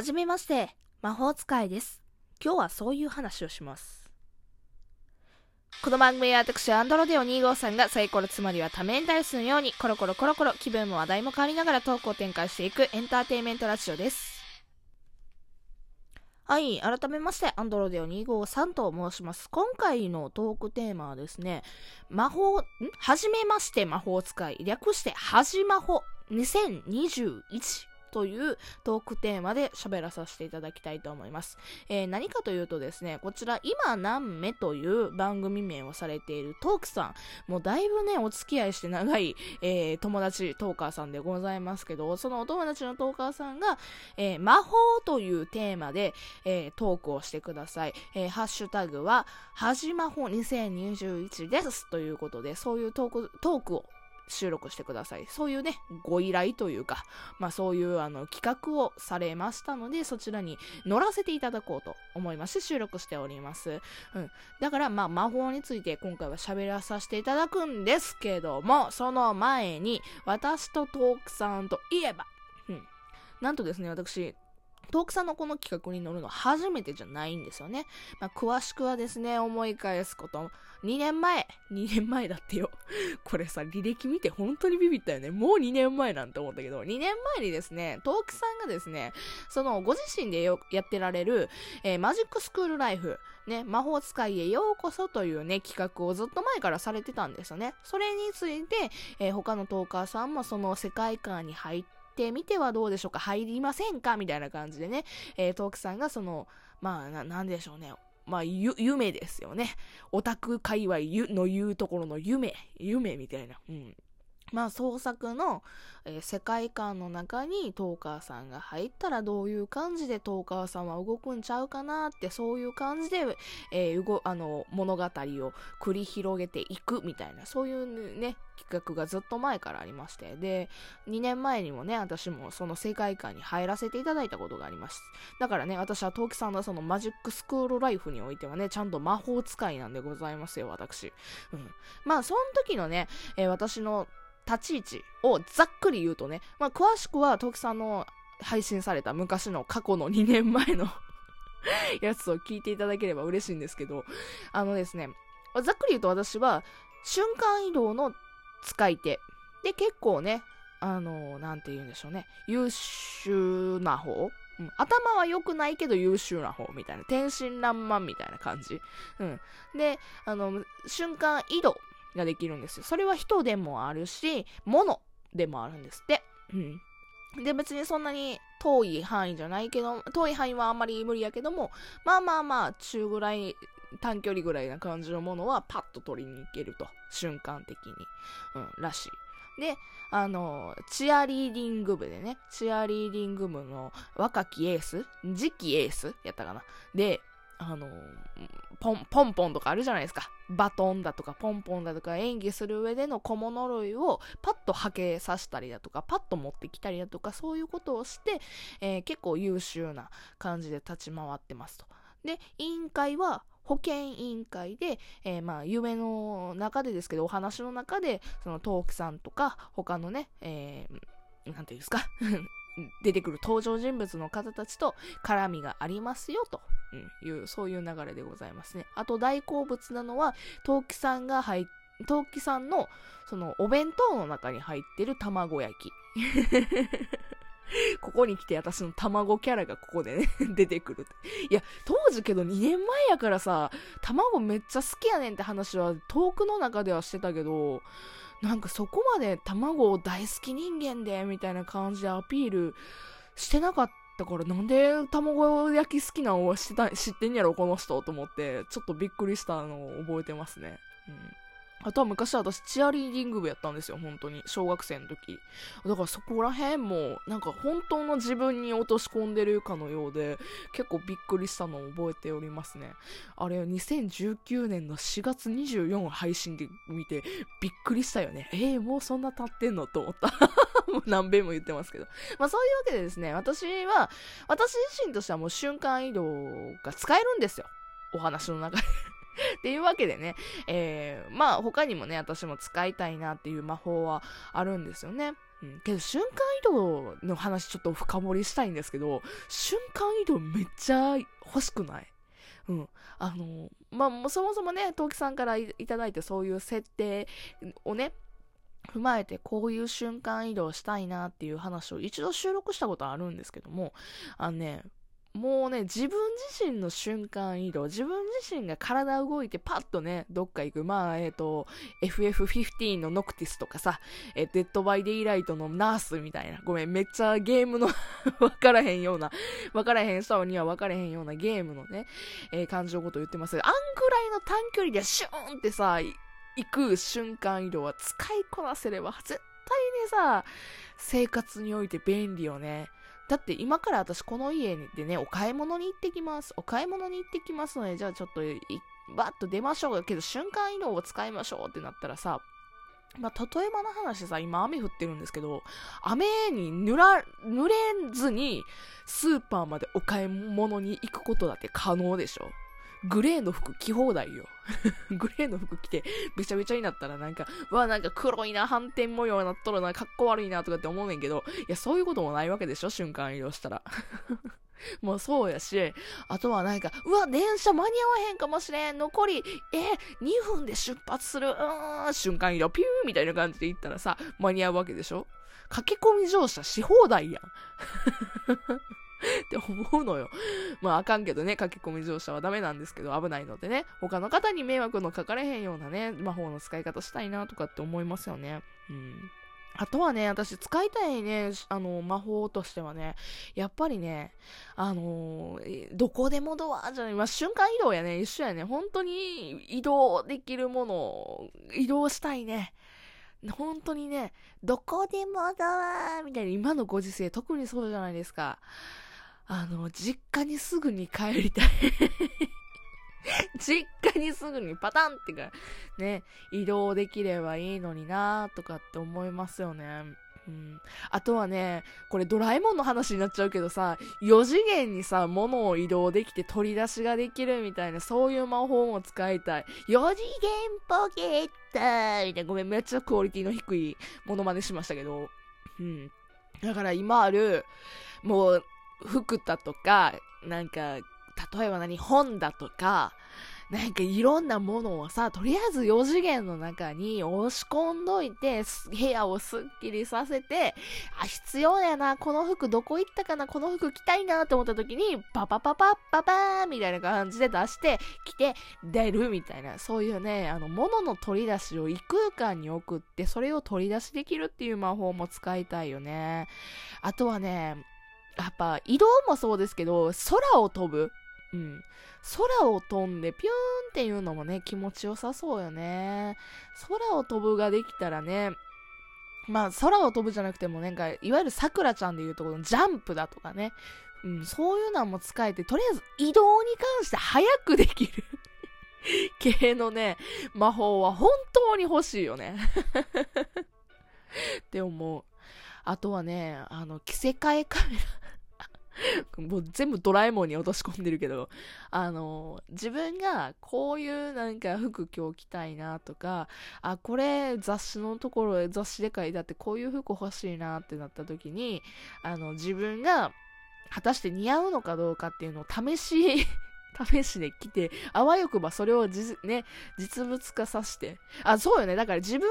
はじめまして、魔法使いです。今日はそういう話をします。この番組は私、アンドロデオ2号さんがサイコロつまりは多面ダイスのようにコロコロコロコロ気分も話題も変わりながらトークを展開していくエンターテインメントラジオです。はい、改めまして、アンドロデオ2号さんと申します。今回のトークテーマはですね、魔法、ん？はじめまして魔法使い、略してはじまほ2021というトークテーマで喋らさせていただきたいと思います。えー何かというとですね、こちら今何目という番組名をされているトークさん、もうだいぶね、お付き合いして長い、えー友達トーカーさんでございますけど、そのお友達のトーカーさんが、えー魔法というテーマで、えトークをしてください。えハッシュタグは、はじまほ2021ですということで、そういうトーク、トークを収録してください。そういうね、ご依頼というか、まあそういうあの企画をされましたので、そちらに乗らせていただこうと思いまして収録しております。うん。だからまあ魔法について今回は喋らさせていただくんですけども、その前に私とトークさんといえば、うん。なんとですね、私、トークさんのこの企画に乗るの初めてじゃないんですよね。まあ、詳しくはですね、思い返すこと、2年前、2年前だってよ。これさ、履歴見て本当にビビったよね。もう2年前なんて思ったけど、2年前にですね、トークさんがですね、そのご自身でよやってられる、えーマジックスクールライフ、ね、魔法使いへようこそというね、企画をずっと前からされてたんですよね。それについて、えー他のトーカーさんもその世界観に入っててみてはどうでしょうか？入りませんか？みたいな感じでね、えートークさんがその、まあ、ななんでしょうね。まあ、ゆ、夢ですよね。オタク界隈の言うところの夢、夢みたいな。うん。まあ、創作の、えー世界観の中にトーカーさんが入ったらどういう感じでトーカーさんは動くんちゃうかなって、そういう感じで、えーうご、あの、物語を繰り広げていくみたいな、そういうね、企画がずっと前からありまして、で、2年前にもね、私もその世界観に入らせていただいたことがあります。だからね、私はトーキさんのそのマジックスクールライフにおいてはね、ちゃんと魔法使いなんでございますよ、私。うん。まあ、その時のね、えー私の立ち位置をざっくり言うとね、まあ、詳しくはトキさんの配信された昔の過去の2年前の やつを聞いていただければ嬉しいんですけど、あのですね、ざっくり言うと私は瞬間移動の使い手。で、結構ね、あのなんて言うんでしょうね、優秀な方、うん、頭は良くないけど優秀な方みたいな、天真爛漫みたいな感じ。うん。で、あの、瞬間移動ができるんですよ。それは人でもあるし、物でもあるんですって。うん。で、別にそんなに遠い範囲じゃないけど、遠い範囲はあんまり無理やけども、まあまあまあ、中ぐらい、短距離ぐらいな感じのものはパッと取りに行けると。瞬間的に。うん、らしい。で、あの、チアリーディング部でね、チアリーディング部の若きエース次期エースやったかなで、あの、ポン、ポンポンとかあるじゃないですか。バトンだとかポンポンだとか演技する上での小物類をパッとはけさせたりだとか、パッと持ってきたりだとか、そういうことをして、えー結構優秀な感じで立ち回ってますと。で、委員会は保健委員会で、えーまあ、夢の中でですけど、お話の中で、その、トークさんとか、他のね、えーなんていうんですか、出てくる登場人物の方たちと絡みがありますよ、とうんいう、そういう流れでございますね。あと、大好物なのは、トウキさんが入っトウキさんの、その、お弁当の中に入ってる卵焼き。ここに来て私の卵キャラがここでね、出てくる。いや、当時けど2年前やからさ、卵めっちゃ好きやねんって話は遠くの中ではしてたけど、なんかそこまで卵を大好き人間で、みたいな感じでアピールしてなかっただから、なんで卵焼き好きなのを知った知ってんやろ、この人と思って、ちょっとびっくりしたのを覚えてますね。うん。あとは昔私チアリーディング部やったんですよ、本当に。小学生の時。だからそこら辺も、なんか本当の自分に落とし込んでるかのようで、結構びっくりしたのを覚えておりますね。あれ、2019年の4月24配信で見て、びっくりしたよね。えー、もうそんな経ってんのと思った。も う何遍も言ってますけど。まあそういうわけでですね、私は、私自身としてはもう瞬間移動が使えるんですよ。お話の中で。っていうわけでね、えー、まあ他にもね、私も使いたいなっていう魔法はあるんですよね。うん、けど瞬間移動の話ちょっと深掘りしたいんですけど、瞬間移動めっちゃ欲しくない？うん。あの、まあ、そもそもね、陶器さんからいただいてそういう設定をね、踏まえてこういう瞬間移動したいなっていう話を一度収録したことあるんですけども、あのね、もうね、自分自身の瞬間移動、自分自身が体動いてパッとね、どっか行く。まあ、えっ、ー、と、FF15 のノクティスとかさ、えー、 Dead by Daylight のナースみたいな。ごめん、めっちゃゲームの わからへんような、わからへん人にはわからへんようなゲームのね、えー、感じのことを言ってますあんぐらいの短距離でシューンってさ、行く瞬間移動は使いこなせれば、絶対にさ、生活において便利よね。だって今から私この家でね、お買い物に行ってきます。お買い物に行ってきますので、じゃあちょっと、バッと出ましょうけど、瞬間移動を使いましょうってなったらさ、まあ、例えばの話でさ、今雨降ってるんですけど、雨に濡ら、濡れずに、スーパーまでお買い物に行くことだって可能でしょグレーの服着放題よ。グレーの服着て、びちゃびちゃになったらなんか、わ、なんか黒いな、反転模様になっとるな、かっこ悪いな、とかって思うねんけど、いや、そういうこともないわけでしょ？瞬間移動したら。もうそうやし、あとはなんか、うわ、電車間に合わへんかもしれん。残り、え、2分で出発する。うーん、瞬間移動、ピューみたいな感じで行ったらさ、間に合うわけでしょ？駆け込み乗車し放題やん。って思うのよ。まああかんけどね、駆け込み乗車はダメなんですけど、危ないのでね、他の方に迷惑のかかれへんようなね、魔法の使い方したいなとかって思いますよね。うん。あとはね、私使いたいね、あの、魔法としてはね、やっぱりね、あのー、どこでもドアじゃない、まあ、瞬間移動やね、一緒やね、本当に移動できるもの移動したいね。本当にね、どこでもドアみたいな、今のご時世特にそうじゃないですか。あの、実家にすぐに帰りたい 実家にすぐにパタンってか、ね、移動できればいいのになーとかって思いますよね。うん。あとはね、これドラえもんの話になっちゃうけどさ、4次元にさ、物を移動できて取り出しができるみたいな、そういう魔法も使いたい。4次元ポケットみたいな、ごめん、めっちゃクオリティの低いモノマネしましたけど。うん。だから今ある、もう、服だとか、なんか、例えば何、本だとか、なんかいろんなものをさ、とりあえず4次元の中に押し込んどいて、部屋をすっきりさせて、あ、必要やな、この服どこ行ったかな、この服着たいなって思った時に、パパパパッパパーみたいな感じで出して、着て、出るみたいな、そういうね、あの、物の取り出しを異空間に送って、それを取り出しできるっていう魔法も使いたいよね。あとはね、やっぱ移動もそうですけど、空を飛ぶ。うん。空を飛んでピューンっていうのもね、気持ちよさそうよね。空を飛ぶができたらね、まあ空を飛ぶじゃなくてもなんか、いわゆるさくらちゃんでいうところのジャンプだとかね。うん、そういうのも使えて、とりあえず移動に関して早くできる 系のね、魔法は本当に欲しいよね って思う。あとはね、あの、着せ替えカメラ もう全部ドラえもんに落とし込んでるけど、あの、自分がこういうなんか服今日着たいなとか、あ、これ雑誌のところ雑誌で書いてあってこういう服欲しいなってなった時に、あの、自分が果たして似合うのかどうかっていうのを試し 試しで着て、あわよくばそれを、ね、実物化させて。あ、そうよね。だから自分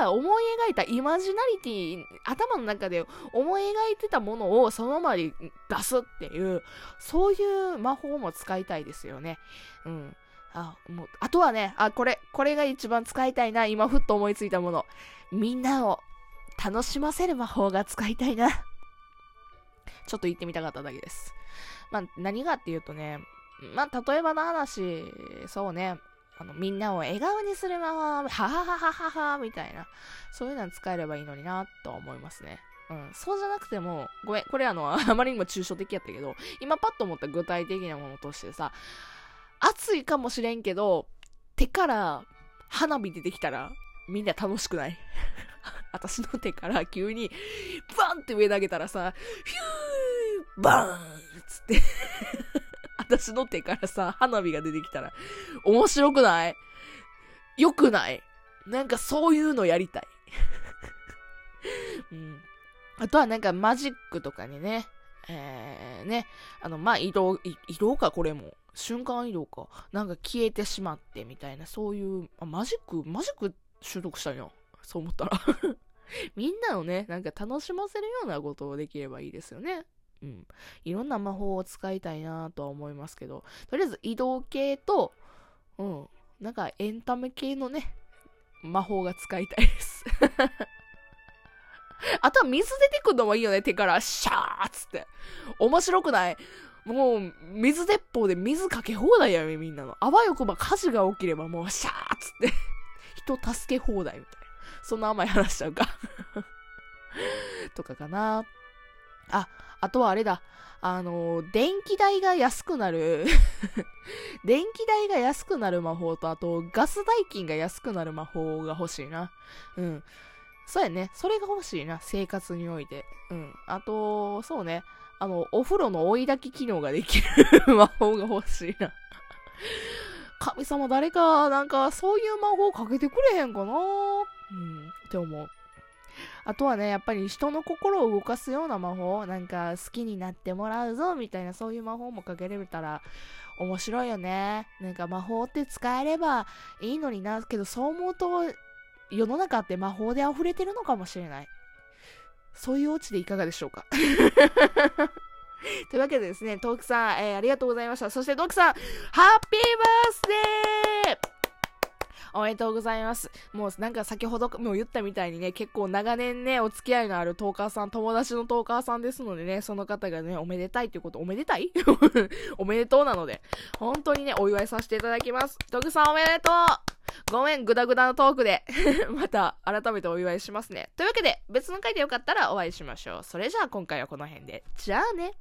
が思い描いたイマジナリティ、頭の中で思い描いてたものをそのままに出すっていう、そういう魔法も使いたいですよね。うん。あ、もう、あとはね、あ、これ、これが一番使いたいな。今ふっと思いついたもの。みんなを楽しませる魔法が使いたいな。ちょっと言ってみたかっただけです。まあ、何がっていうとね、まあ、例えばの話、そうね、あの、みんなを笑顔にするまま、はははははは、みたいな、そういうの使えればいいのにな、とは思いますね。うん。そうじゃなくても、ごめん、これあの、あまりにも抽象的やったけど、今パッと思った具体的なものとしてさ、暑いかもしれんけど、手から花火出てきたら、みんな楽しくない？私の手から急に、バンって上投げたらさ、ヒューバーンつって私の手からさ、花火が出てきたら、面白くない良くないなんかそういうのやりたい。うん。あとはなんかマジックとかにね、えー、ね、あの、まあ、移動、移動か、これも。瞬間移動か。なんか消えてしまってみたいな、そういう、あマジック、マジック習得したんや。そう思ったらみんなをね、なんか楽しませるようなことをできればいいですよね。うん。いろんな魔法を使いたいなとは思いますけど、とりあえず移動系と、うん、なんかエンタメ系のね、魔法が使いたいです あとは水出てくるのもいいよね、手から。シャーっつって。面白くないもう、水鉄砲で水かけ放題やめ、みんなの。あわよくば火事が起きればもう、シャーっつって 人助け放題みたいな。そんな甘い話しちゃうか とかかな。あ、あとはあれだ。あの、電気代が安くなる 電気代が安くなる魔法と、あと、ガス代金が安くなる魔法が欲しいな。うん。そうやね。それが欲しいな。生活において。うん。あと、そうね。あの、お風呂の追い焚き機能ができる魔法が欲しいな 神様誰か、なんか、そういう魔法かけてくれへんかなうん、って思う。あとはね、やっぱり人の心を動かすような魔法、なんか好きになってもらうぞ、みたいなそういう魔法もかけれたら面白いよね。なんか魔法って使えればいいのにな、けどそう思うと世の中って魔法で溢れてるのかもしれない。そういうオチでいかがでしょうか？というわけでですね、トークさん、えー、ありがとうございました。そしてトークさん、ハッピーバースデーおめでとうございます。もうなんか先ほども言ったみたいにね、結構長年ね、お付き合いのあるトーカーさん、友達のトーカーさんですのでね、その方がね、おめでたいっていうこと、おめでたい？おめでとうなので、本当にね、お祝いさせていただきます。トグさんおめでとうごめん、ぐだぐだのトークで また改めてお祝いしますね。というわけで、別の回でよかったらお会いしましょう。それじゃあ今回はこの辺で。じゃあね。